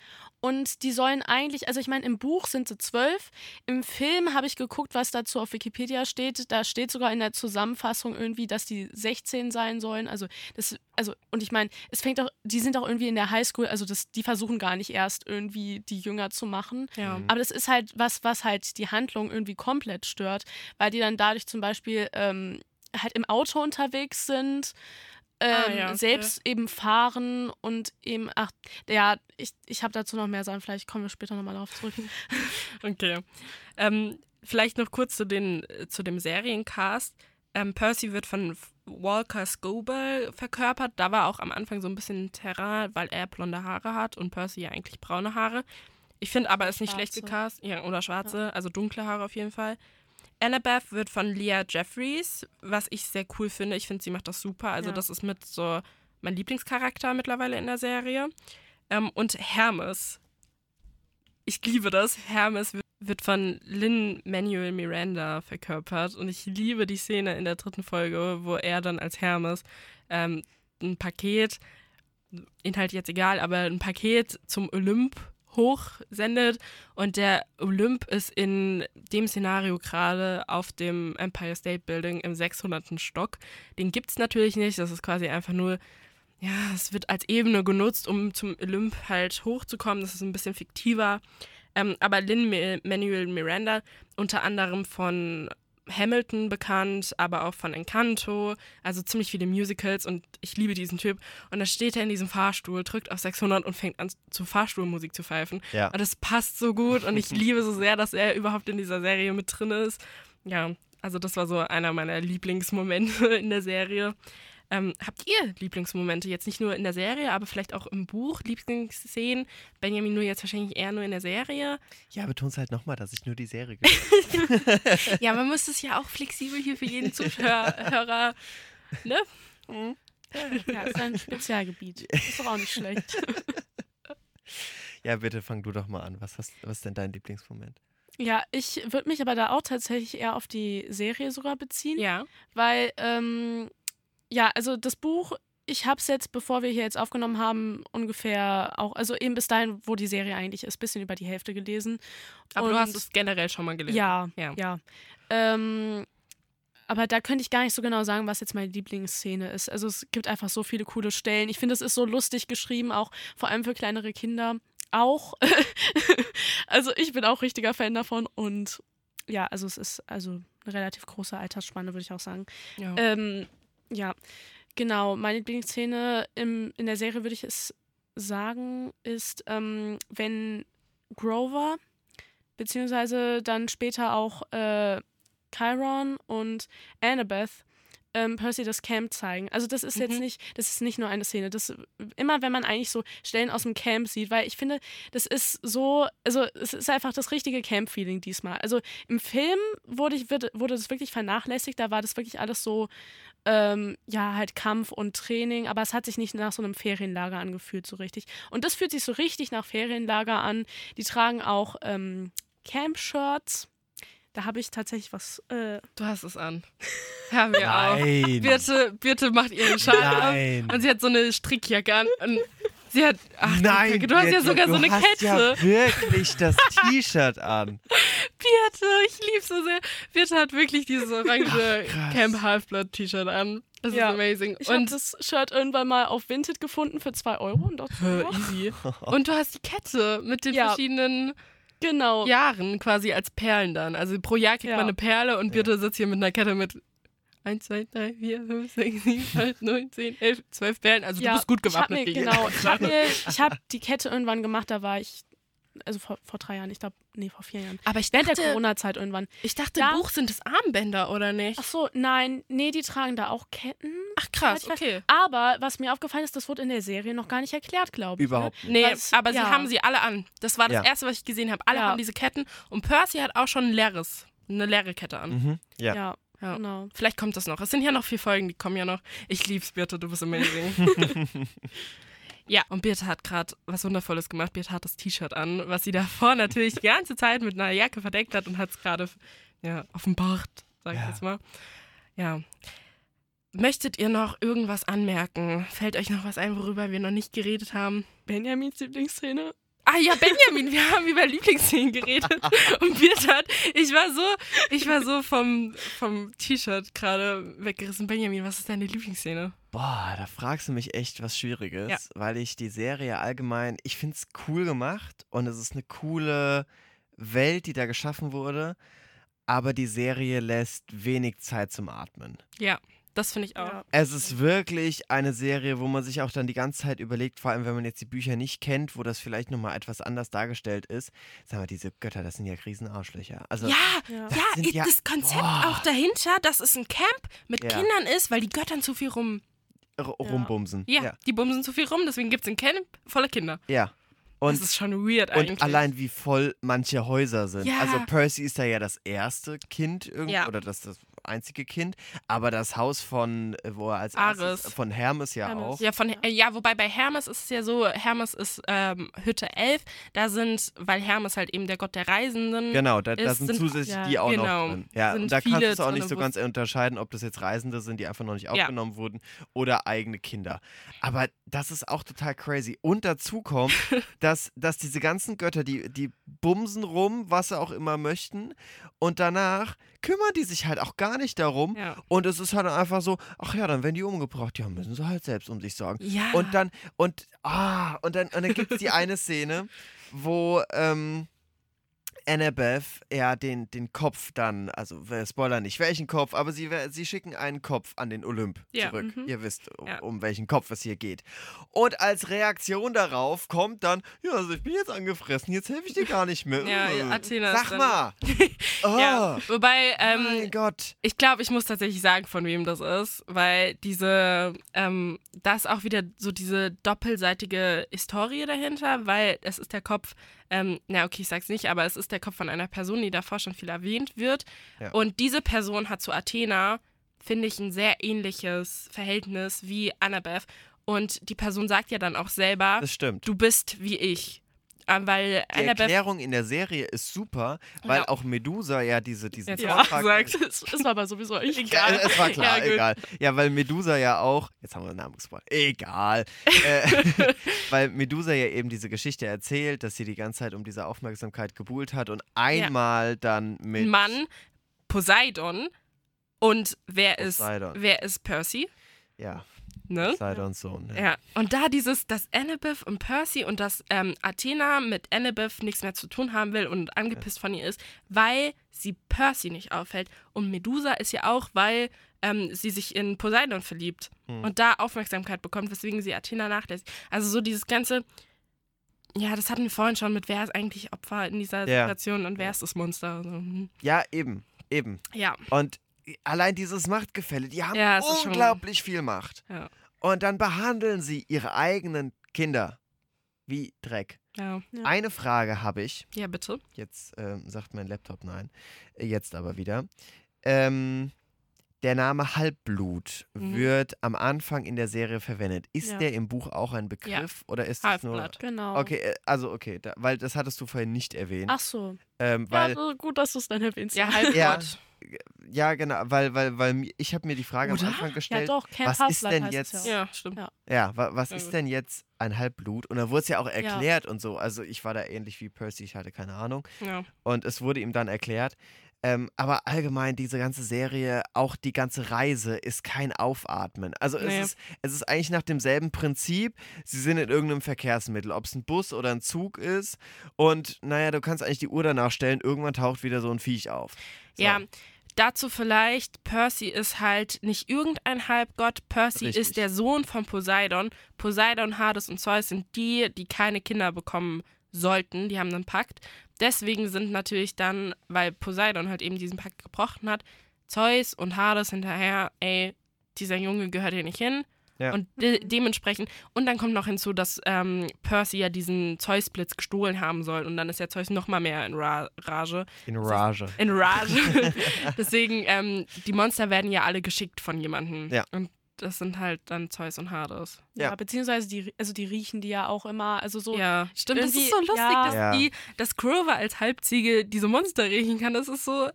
Und die sollen eigentlich, also ich meine, im Buch sind sie zwölf. Im Film habe ich geguckt, was dazu auf Wikipedia steht. Da steht sogar in der Zusammenfassung irgendwie, dass die 16 sein sollen. Also das, also, und ich meine, es fängt auch, die sind auch irgendwie in der Highschool, also das, die versuchen gar nicht erst irgendwie die jünger zu machen. ja. Aber das ist halt was, was halt die Handlung irgendwie komplett stört, weil die dann dadurch zum Beispiel ähm, halt im Auto unterwegs sind. Ähm, Ah, ja, selbst eben fahren und eben, ach, ja, ich, ich habe dazu noch mehr sagen, vielleicht kommen wir später nochmal darauf zurück. <laughs> Okay. Ähm, vielleicht noch kurz zu, den, äh, zu dem Seriencast. Ähm, Percy wird von Walker Scobell verkörpert. Da war auch am Anfang so ein bisschen Terrain, weil er blonde Haare hat und Percy ja eigentlich braune Haare. Ich finde aber, er ist nicht schlecht gecast. Ja, oder schwarze, also dunkle Haare auf jeden Fall. Annabeth wird von Leah Jeffries, was ich sehr cool finde. Ich finde, sie macht das super. Also, Ja. das ist mit so mein Lieblingscharakter mittlerweile in der Serie. Ähm, und Hermes. Ich liebe das. Hermes wird- von Lin Manuel Miranda verkörpert. Und ich liebe die Szene in der dritten Folge, wo er dann als Hermes ähm, ein Paket, Inhalt jetzt egal, aber ein Paket zum Olymp hochsendet und der Olymp ist in dem Szenario gerade auf dem Empire State Building im 600. Stock. Den gibt es natürlich nicht, das ist quasi einfach nur, ja, es wird als Ebene genutzt, um zum Olymp halt hochzukommen, das ist ein bisschen fiktiver. Ähm, aber Lin Manuel Miranda, unter anderem von Hamilton bekannt, aber auch von Encanto, also ziemlich viele Musicals und ich liebe diesen Typ. Und da steht er in diesem Fahrstuhl, drückt auf 600 und fängt an zu Fahrstuhlmusik zu pfeifen. Ja. Und das passt so gut und ich <laughs> liebe so sehr, dass er überhaupt in dieser Serie mit drin ist. Ja, also das war so einer meiner Lieblingsmomente <laughs> in der Serie. Ähm, habt ihr Lieblingsmomente jetzt nicht nur in der Serie, aber vielleicht auch im Buch, Lieblingsszenen? Benjamin nur jetzt wahrscheinlich eher nur in der Serie. Ja, beton's halt nochmal, dass ich nur die Serie <laughs> Ja, man muss es ja auch flexibel hier für jeden Zuhörer, ne? ja, ist ein <laughs> Spezialgebiet. Ist doch auch nicht schlecht. <laughs> Ja, bitte fang du doch mal an. Was, hast, was ist denn dein Lieblingsmoment? Ja, ich würde mich aber da auch tatsächlich eher auf die Serie sogar beziehen. Ja. Weil, ähm, ja, also das Buch, ich habe es jetzt, bevor wir hier jetzt aufgenommen haben, ungefähr auch, also eben bis dahin, wo die Serie eigentlich ist, bisschen über die Hälfte gelesen. Aber du Und- hast es generell schon mal gelesen. Ja, Ja. ja. Ähm, aber da könnte ich gar nicht so genau sagen, was jetzt meine Lieblingsszene ist. Also es gibt einfach so viele coole Stellen. Ich finde, es ist so lustig geschrieben, auch vor allem für kleinere Kinder. Auch. <laughs> also ich bin auch richtiger Fan davon und ja, also es ist also eine relativ große Altersspanne, würde ich auch sagen. Ja. Ähm, ja, genau. Meine Lieblingsszene im, in der Serie, würde ich es sagen, ist, ähm, wenn Grover, beziehungsweise dann später auch äh, Chiron und Annabeth ähm, Percy das Camp zeigen. Also das ist jetzt Mhm. nicht, das ist nicht nur eine Szene. Das immer, wenn man eigentlich so Stellen aus dem Camp sieht, weil ich finde, das ist so, also es ist einfach das richtige Camp-Feeling diesmal. Also im Film wurde, ich, wurde das wirklich vernachlässigt. Da war das wirklich alles so, ähm, ja, halt Kampf und Training, aber es hat sich nicht nach so einem Ferienlager angefühlt, so richtig. Und das fühlt sich so richtig nach Ferienlager an. Die tragen auch ähm, Camp-Shirts. Da habe ich tatsächlich was. Äh, Du hast es an. Haben wir auch. Nein. Birte, Birte macht ihren Schal Nein. auf und sie hat so eine Strickjacke an. Und sie hat. Ach, Nein, Kacke, du hast ja sogar so du eine hast Kette. ja wirklich das T-Shirt an. Ich lieb's so sehr. Birte hat wirklich dieses <laughs> orange krass. Camp Half-Blood T-Shirt an. Das Ja. ist amazing. ich habe Und das Shirt irgendwann mal auf Vinted gefunden für 2 Euro und dachte, easy. <laughs> Und du hast die Kette mit den Ja. verschiedenen genau. Jahren quasi als Perlen dann. Also pro Jahr kriegt Ja. man eine Perle und Birte sitzt hier mit einer Kette mit 1, 2, 3, 4, 5, 6, 7, 8, 9, 10, 11, 12 Perlen. Also du bist gut ich hab gewappnet mir, Genau, <laughs> ich habe mir, ich habe die Kette irgendwann gemacht, da war ich, also vor, vor drei Jahren, ich glaube, nee, vor vier Jahren. Aber ich Während der dachte, Corona-Zeit irgendwann. ich dachte Da- im Buch sind es Armbänder, oder nicht? Ach so, nein, nee, die tragen da auch Ketten. Ach krass, okay. Aber was mir aufgefallen ist, das wurde in der Serie noch gar nicht erklärt, glaube ich. Überhaupt Ne? Nee, Was- aber sie ja. haben sie alle an. Das war das Ja. erste, was ich gesehen habe. Alle Ja. haben diese Ketten und Percy hat auch schon ein leeres, eine leere Kette an. Mhm. Ja. Ja, Ja. genau. Vielleicht kommt das noch. Es sind ja noch vier Folgen, die kommen ja noch. Ich lieb's, Birte, du bist amazing. <laughs> <laughs> ja, und Birte hat gerade was Wundervolles gemacht. Birte hat das T-Shirt an, was sie <laughs> davor natürlich die ganze Zeit mit einer Jacke verdeckt hat und hat es gerade ja, offenbart, sag ich Ja. jetzt mal. Ja. Möchtet ihr noch irgendwas anmerken? Fällt euch noch was ein, worüber wir noch nicht geredet haben? Benjamins Lieblingsszene. Ah ja, Benjamin, wir haben über Lieblingsszenen geredet. <laughs> Und Birte hat, ich war so, ich war so vom, vom T-Shirt gerade weggerissen. Benjamin, was ist deine Lieblingsszene? Boah, da fragst du mich echt was Schwieriges, Ja. weil ich die Serie allgemein, ich finde es cool gemacht und es ist eine coole Welt, die da geschaffen wurde, aber die Serie lässt wenig Zeit zum Atmen. Ja, das finde ich auch. Ja. Es ist wirklich eine Serie, wo man sich auch dann die ganze Zeit überlegt, vor allem wenn man jetzt die Bücher nicht kennt, wo das vielleicht nochmal etwas anders dargestellt ist. Sag mal, diese Götter, das sind ja Riesenarschlöcher. Also, Ja, Ja. ja, sind i- ja- das Konzept Boah. auch dahinter, dass es ein Camp mit Ja. Kindern ist, weil die Göttern zu viel rum. Rumbumsen. Ja, ja. die bumsen zu viel rum, deswegen gibt es ein Camp voller Kinder. ja. Und, das ist schon weird eigentlich. und allein wie voll manche Häuser sind. Ja. Also Percy ist da ja das erste Kind irgendwie, Ja. oder das, das einzige Kind, aber das Haus von, äh, wo er als Ares. erstes, von Hermes ja Hermes. auch. Ja, von, äh, ja, wobei bei Hermes ist es ja so, Hermes ist ähm, Hütte 11, da sind, weil Hermes halt eben der Gott der Reisenden Genau, da, da Es sind sind- zusätzlich ja, die auch genau, noch drin. Ja, und da kannst du es auch nicht so ganz unterscheiden, ob das jetzt Reisende sind, die einfach noch nicht Ja. aufgenommen wurden, oder eigene Kinder. Aber das ist auch total crazy. Und dazu kommt, <laughs> dass, dass diese ganzen Götter, die, die bumsen rum, was sie auch immer möchten, und danach kümmern die sich halt auch gar nicht darum. Ja. Und es ist halt einfach so, ach ja, dann werden die umgebracht. Ja, müssen sie halt selbst um sich sorgen. Ja. Und dann, und, ah, und dann, und dann gibt es die eine Szene, wo ähm, Annabeth ja den, den Kopf dann, also wir spoilern nicht welchen Kopf, aber sie, sie schicken einen Kopf an den Olymp Ja, zurück. mhm. Ihr wisst, um, Ja. um welchen Kopf es hier geht. Und als Reaktion darauf kommt dann, ja, also ich bin jetzt angefressen, jetzt helfe ich dir gar nicht mehr. Ja, Äh, Athena Sag mal. Oh, <laughs> ja. Wobei, ähm, mein Gott. Ich glaube, ich muss tatsächlich sagen, von wem das ist, weil diese, ähm, da ist auch wieder so diese doppelseitige Historie dahinter, weil es ist der Kopf, ähm, na okay, ich sag's nicht, aber es ist der Kopf von einer Person, die davor schon viel erwähnt wird. Ja. Und diese Person hat zu Athena, finde ich, ein sehr ähnliches Verhältnis wie Annabeth. Und die Person sagt ja dann auch selber, du bist wie ich. Weil Die Erklärung in der Serie ist super, weil Ja. auch Medusa ja diese, diesen Jetzt Ja, Vortrag sagt. Das ist aber sowieso <laughs> Ja, egal. es war klar, Ja, egal. Ja, weil Medusa ja auch, jetzt haben wir den Namen gespoilt, egal. <laughs> äh, <laughs> weil Medusa ja eben diese Geschichte erzählt, dass sie die ganze Zeit um diese Aufmerksamkeit gebuhlt hat und einmal dann mit. Mann, Poseidon. Und wer Poseidon. ist wer ist Percy? Ja, Ne? Poseidons Sohn. Ja. Ja, und da dieses, dass Annabeth und Percy und dass ähm, Athena mit Annabeth nichts mehr zu tun haben will und angepisst von ihr ist, weil sie Percy nicht auffällt. Und Medusa ist ja auch, weil ähm, sie sich in Poseidon verliebt Hm. und da Aufmerksamkeit bekommt, weswegen sie Athena nachlässt. Also so dieses ganze, ja, das hatten wir vorhin schon mit, wer ist eigentlich Opfer in dieser Ja. Situation und wer ist das Monster. Also, hm. ja, eben, eben. ja, Und allein dieses Machtgefälle, die haben Ja, ist schon- unglaublich viel Macht. ja, Und dann behandeln sie ihre eigenen Kinder wie Dreck. ja. Ja. Eine Frage habe ich. Ja, bitte. Jetzt ähm, sagt mein Laptop nein. Äh, Jetzt aber wieder. Ähm, der Name Halbblut Mhm. wird am Anfang in der Serie verwendet. Ist Ja. der im Buch auch ein Begriff oder ist das nur? Genau. Okay, äh, also okay, da, weil das hattest du vorhin nicht erwähnt. Ach so. ähm, Ja, weil, so gut, dass du es dann erwähnst. Ja, Halbgott. Ja. ja, genau, weil, weil, weil ich habe mir die Frage Oder? am Anfang Ja, gestellt. doch, Camp was ist Half-Blood denn jetzt- ja. Ja, stimmt. Ja. Ja, wa was Ja, ist gut. denn jetzt ein Halbblut? Und da wurde es ja auch erklärt und so. Also ich war da ähnlich wie Percy, ich hatte keine Ahnung. Ja. Und es wurde ihm dann erklärt. Ähm, aber allgemein, diese ganze Serie, auch die ganze Reise, ist kein Aufatmen. Also Nee. es, ist, es ist eigentlich nach demselben Prinzip. Sie sind in irgendeinem Verkehrsmittel, ob es ein Bus oder ein Zug ist. Und naja, du kannst eigentlich die Uhr danach stellen, irgendwann taucht wieder so ein Viech auf. So. Ja, dazu vielleicht, Percy ist halt nicht irgendein Halbgott. Percy Richtig. ist der Sohn von Poseidon. Poseidon, Hades und Zeus sind die, die keine Kinder bekommen sollten. Die haben einen Pakt. Deswegen sind natürlich dann, weil Poseidon halt eben diesen Pakt gebrochen hat, Zeus und Hades hinterher, ey, dieser Junge gehört hier nicht hin. Ja. Und de dementsprechend, und dann kommt noch hinzu, dass ähm, Percy ja diesen Zeus-Blitz gestohlen haben soll. Und dann ist ja Zeus noch mal mehr in Ra Rage. In Rage. In Rage. <laughs> Deswegen, ähm, die Monster werden ja alle geschickt von jemandem. Ja. Und das sind halt dann Zeus und Hades. Ja, Ja. beziehungsweise die, also die riechen die ja auch immer, also so. ja, stimmt. Das ist so lustig, ja. dass, Ja. die, dass Grover als Halbziege diese Monster riechen kann. Das ist so.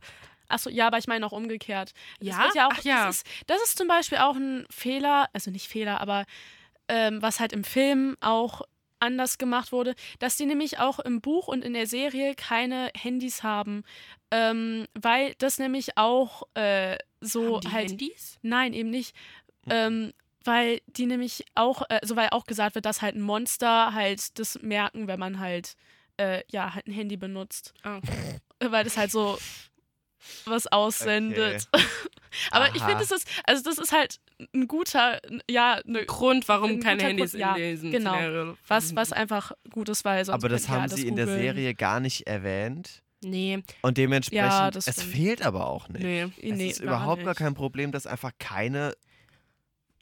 Achso, ja, aber ich meine auch umgekehrt. Das Ja? auch, Ach ja. Das, ist, das ist zum Beispiel auch ein Fehler, also nicht Fehler, aber ähm, was halt im Film auch anders gemacht wurde, dass die nämlich auch im Buch und in der Serie keine Handys haben, ähm, weil das nämlich auch äh, so Haben die halt Handys? Nein, eben nicht. Ähm, weil die nämlich auch, äh, so weil auch gesagt wird, dass halt ein Monster halt das merken, wenn man halt, äh, ja, halt ein Handy benutzt. Ah. Weil das halt so was aussendet. <laughs> Aber ich Aha. finde, das ist, also das ist halt ein guter, ja, ne, Grund, warum Ein keine Handys Grund, ja, in diesen genau. Szenario was, was einfach gut ist, weil sonst Aber das haben sie in der. Serie gar nicht erwähnt. Nee, Und dementsprechend, Ja, das es stimmt. fehlt aber auch nicht. nee. Es Nee, ist überhaupt gar nicht. kein Problem, dass einfach keine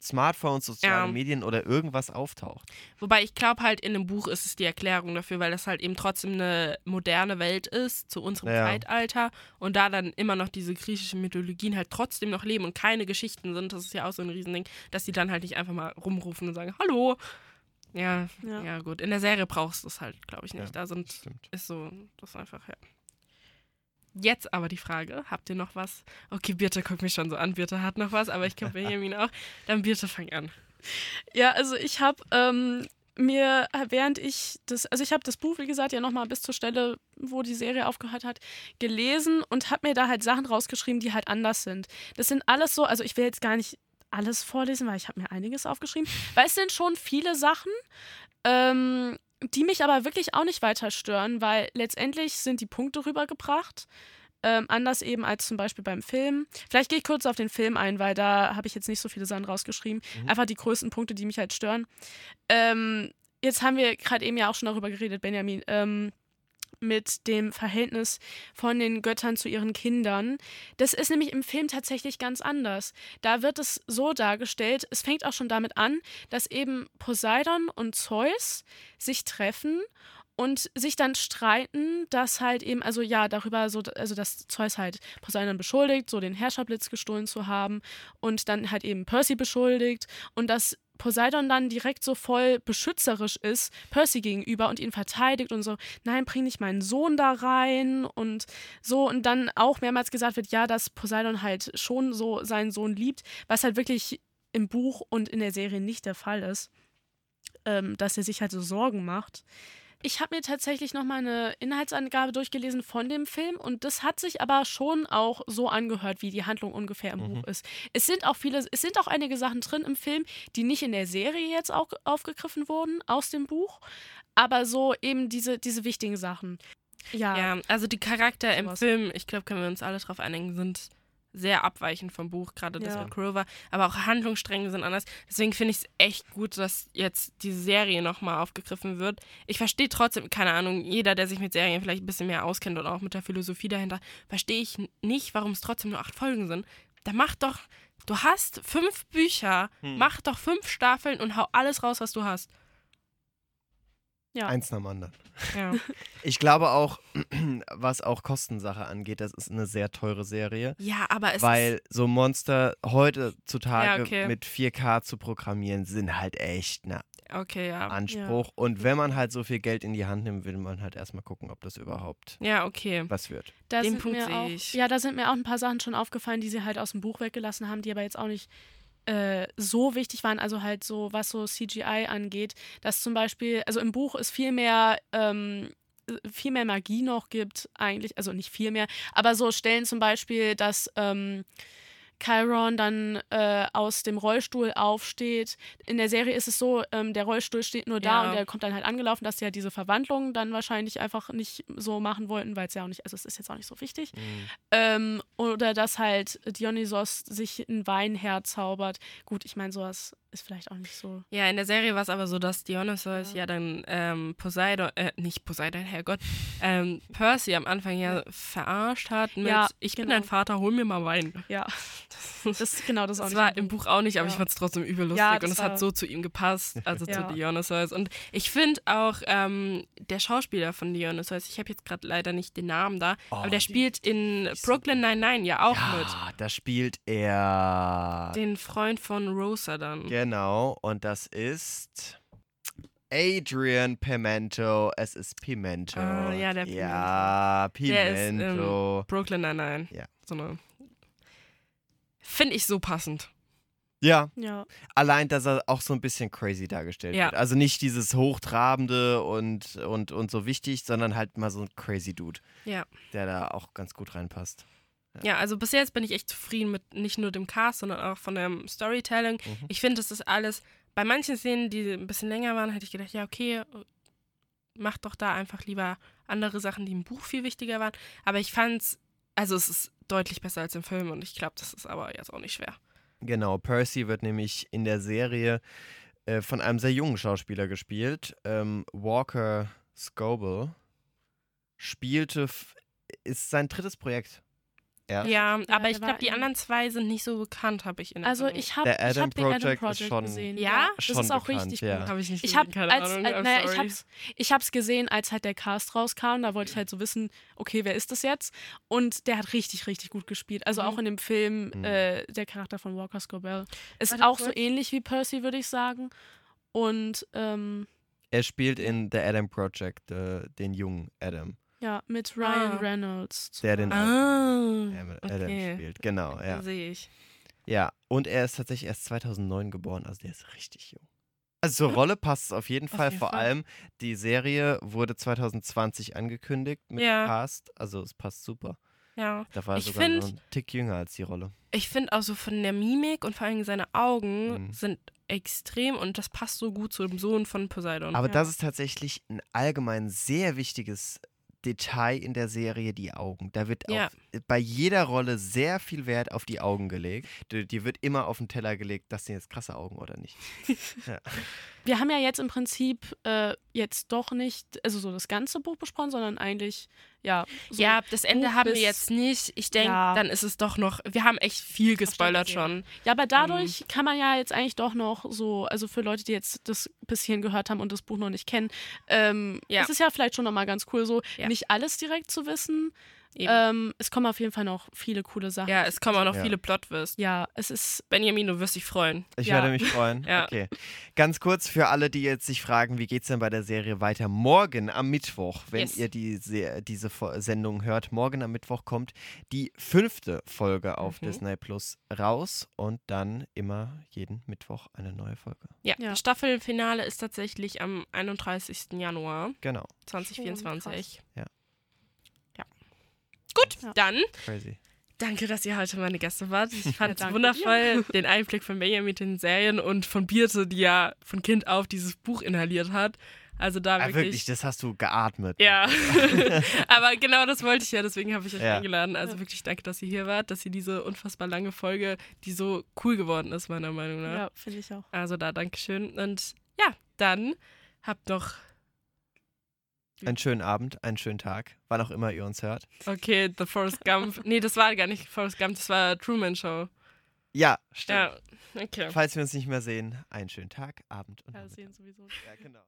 Smartphones, soziale Ja. Medien oder irgendwas auftaucht. Wobei ich glaube halt in dem Buch ist es die Erklärung dafür, weil das halt eben trotzdem eine moderne Welt ist zu unserem Ja. Zeitalter und da dann immer noch diese griechischen Mythologien halt trotzdem noch leben und keine Geschichten sind. Das ist ja auch so ein Riesending, dass die dann halt nicht einfach mal rumrufen und sagen, hallo. Ja, ja, Ja. gut. In der Serie brauchst du es halt, glaube ich, nicht. Ja, da sind, Stimmt. ist so, das ist einfach, ja. Jetzt aber die Frage, habt ihr noch was? Okay, Birte guckt mich schon so an, Birte hat noch was, aber ich glaube Benjamin auch. Dann Birte, fang an. Ja, also ich habe ähm, mir, während ich das, also ich habe das Buch, wie gesagt, ja nochmal bis zur Stelle, wo die Serie aufgehört hat, gelesen und habe mir da halt Sachen rausgeschrieben, die halt anders sind. Das sind alles so, also ich will jetzt gar nicht alles vorlesen, weil ich habe mir einiges aufgeschrieben, weil es sind schon viele Sachen, ähm, die mich aber wirklich auch nicht weiter stören, weil letztendlich sind die Punkte rübergebracht. Ähm, anders eben als zum Beispiel beim Film. Vielleicht gehe ich kurz auf den Film ein, weil da habe ich jetzt nicht so viele Sachen rausgeschrieben. Einfach die größten Punkte, die mich halt stören. Ähm, jetzt haben wir gerade eben ja auch schon darüber geredet, Benjamin, ähm, mit dem Verhältnis von den Göttern zu ihren Kindern. Das ist nämlich im Film tatsächlich ganz anders. Da wird es so dargestellt, es fängt auch schon damit an, dass eben Poseidon und Zeus sich treffen und sich dann streiten, dass halt eben, also ja, darüber so, also dass Zeus halt Poseidon beschuldigt, so den Herrscherblitz gestohlen zu haben und dann halt eben Percy beschuldigt und dass Poseidon dann direkt so voll beschützerisch ist Percy gegenüber und ihn verteidigt und so, nein, bring nicht meinen Sohn da rein und so und dann auch mehrmals gesagt wird, ja, dass Poseidon halt schon so seinen Sohn liebt, was halt wirklich im Buch und in der Serie nicht der Fall ist, ähm, dass er sich halt so Sorgen macht. Ich habe mir tatsächlich nochmal eine Inhaltsangabe durchgelesen von dem Film und das hat sich aber schon auch so angehört, wie die Handlung ungefähr im Buch ist. Es sind auch viele, es sind auch einige Sachen drin im Film, die nicht in der Serie jetzt auch aufgegriffen wurden aus dem Buch, aber so eben diese, diese wichtigen Sachen. Ja, Ja, also die Charakter im. Film, ich glaube, können wir uns alle drauf einigen, sind sehr abweichend vom Buch, gerade das Ja. mit Grover, aber auch Handlungsstränge sind anders. Deswegen finde ich es echt gut, dass jetzt diese Serie nochmal aufgegriffen wird. Ich verstehe trotzdem, keine Ahnung, jeder, der sich mit Serien vielleicht ein bisschen mehr auskennt und auch mit der Philosophie dahinter, verstehe ich nicht, warum es trotzdem nur acht Folgen sind. Da mach doch, du hast fünf Bücher, mach doch fünf Staffeln und hau alles raus, was du hast. Ja. Eins nach dem anderen. Ja. <laughs> Ich glaube auch, <clears throat> was auch Kostensache angeht, das ist eine sehr teure Serie. Ja, aber es ist. Weil so Monster heutzutage Ja, okay. mit 4K zu programmieren, sind halt echt ein Okay, ja. Anspruch. Und wenn man halt so viel Geld in die Hand nimmt, will man halt erstmal gucken, ob das überhaupt Ja, okay. was wird. Da Den sind Punkt mir sehe auch, ich. Ja, da sind mir auch ein paar Sachen schon aufgefallen, die sie halt aus dem Buch weggelassen haben, die aber jetzt auch nicht äh, so wichtig waren. Also halt so, was so CGI angeht, dass zum Beispiel, also im Buch ist viel mehr, ähm, viel mehr Magie noch gibt, eigentlich, also nicht viel mehr, aber so Stellen zum Beispiel, dass ähm, Chiron dann äh, aus dem Rollstuhl aufsteht. In der Serie ist es so, ähm, der Rollstuhl steht nur da Ja. und der kommt dann halt angelaufen, dass sie ja diese Verwandlung dann wahrscheinlich einfach nicht so machen wollten, weil es ja auch nicht, also es ist jetzt auch nicht so wichtig. Ähm, oder dass halt Dionysos sich ein Wein herzaubert. Gut, ich meine, sowas ist vielleicht auch nicht so. Ja, in der Serie war es aber so, dass Dionysos ja, dann ähm, Poseidon, äh, nicht Poseidon, Herrgott, ähm, Percy am Anfang ja verarscht hat mit Ja, Ich bin genau. dein Vater, hol mir mal Wein. Ja, <laughs> das genau das ist auch Das war im Buch auch nicht, aber Ja. ich fand es trotzdem übel lustig Ja, und es hat so zu ihm gepasst, also Ja. zu Dionysos. Und ich finde auch ähm, der Schauspieler von Dionysos, ich habe jetzt gerade leider nicht den Namen da, aber der spielt in Brooklyn 99 ja auch mit. Ja, da spielt er. Den Freund von Rosa dann. Genau, und das ist Adrian Pimento. Es ist Pimento. Ah, ja, der Ja, Der ist, ähm, Pimento. Brooklyn 99. Ja. So eine. Finde ich so passend. ja, Ja, allein, dass er auch so ein bisschen crazy dargestellt Ja. wird. Also nicht dieses Hochtrabende und, und, und so wichtig, sondern halt mal so ein crazy Dude, Ja. der da auch ganz gut reinpasst. Ja, also bis jetzt bin ich echt zufrieden mit nicht nur dem Cast, sondern auch von dem Storytelling. Mhm. Ich finde, das ist alles. Bei manchen Szenen, die ein bisschen länger waren, hätte ich gedacht, ja, okay, macht doch da einfach lieber andere Sachen, die im Buch viel wichtiger waren. Aber ich fand's, also es ist deutlich besser als im Film und ich glaube, das ist aber jetzt auch nicht schwer. Genau, Percy wird nämlich in der Serie äh, von einem sehr jungen Schauspieler gespielt. Ähm, Walker Scoble spielte, ist sein drittes Projekt. Erst. Ja, aber der ich glaube, die anderen zwei sind nicht so bekannt, habe ich in Also Erinnerung. ich habe Der hab den Adam Project schon- gesehen. Ja? das Schon ist auch bekannt, richtig ja. gut. habe ich nicht Ich habe als, Ahnung. als naja, ich hab's, ich hab's gesehen, als halt der Cast rauskam. Da wollte ich halt so wissen, okay, wer ist das jetzt? Und der hat richtig, richtig gut gespielt. Also Mhm. auch in dem Film Mhm. äh, der Charakter von Walker Scobell ist Warte auch so ähnlich wie Percy, würde ich sagen. Und ähm, Er spielt in The Adam Project äh, den jungen Adam, ja, mit Ryan Ah. Reynolds. der den. Ah, Adam Adam okay. spielt. Genau, ja. Sehe ich. Ja, und er ist tatsächlich erst 2009 geboren, also der ist richtig jung. Also zur Rolle passt es auf jeden Auf Fall. jeden Vor Fall. allem die Serie wurde 2020 angekündigt mit Ja. Cast, also es passt super. Ja. Da war er Ich sogar find- noch ein Tick jünger als die Rolle. Ich finde auch so von der Mimik und vor allem seine Augen Mhm. sind extrem und das passt so gut zu dem Sohn von Poseidon. Aber Ja. das ist tatsächlich ein allgemein sehr wichtiges Detail in der Serie, die Augen. Da wird Ja. auf, bei jeder Rolle sehr viel Wert auf die Augen gelegt. Die, wird immer auf den Teller gelegt, das sind jetzt krasse Augen oder nicht. <laughs> Wir haben ja jetzt im Prinzip äh, jetzt doch nicht, also so das ganze Buch besprochen, sondern eigentlich, ja. So ja, das Ende haben wir jetzt nicht. Ich denke, Ja. dann ist es doch noch. Wir haben echt viel gespoilert schon. Ja, aber Ähm. dadurch kann man ja jetzt eigentlich doch noch so, also für Leute, die jetzt das bis hierhin gehört haben und das Buch noch nicht kennen, ähm, Ja. ist es ja vielleicht schon nochmal ganz cool, so Ja. nicht alles direkt zu wissen. Ähm, es kommen auf jeden Fall noch viele coole Sachen. ja, es kommen auch noch Ja. viele Plot-Twists. Ja, es ist, Benjamin, du wirst dich freuen. Ich Ja. werde mich freuen. <laughs> Ja. Okay. Ganz kurz für alle, die jetzt sich fragen, wie geht's denn bei der Serie weiter? Morgen am Mittwoch, wenn Yes. ihr die, Se- diese Fo- Sendung hört, morgen am Mittwoch kommt die fünfte Folge auf Mhm. Disney Plus raus und dann immer jeden Mittwoch eine neue Folge. Ja, Ja. das Staffelfinale ist tatsächlich am 31. Januar Genau. 2024. Oh, Ja. Ja. Gut, Ja. dann Crazy. danke, dass ihr heute meine Gäste wart. Ich <laughs> fand es wundervoll, den Einblick von Benjamin mit den Serien und von Birte, die ja von Kind auf dieses Buch inhaliert hat. Also da Ah, wirklich. wirklich, das hast du geatmet. Ja, <laughs> aber genau das wollte ich ja, deswegen habe ich euch Ja. eingeladen. Also Ja. wirklich danke, dass ihr hier wart, dass ihr diese unfassbar lange Folge, die so cool geworden ist, meiner Meinung nach. ja, finde ich auch. Also da Dankeschön. Und ja, dann habt noch, Einen schönen Abend, einen schönen Tag, wann auch immer ihr uns hört. okay, The Forrest Gump. <laughs> nee, das war gar nicht Forrest Gump, das war Truman Show. Ja, stimmt. Ja, okay. Falls wir uns nicht mehr sehen, einen schönen Tag, Abend und Ja, sehen sowieso. Ja, genau.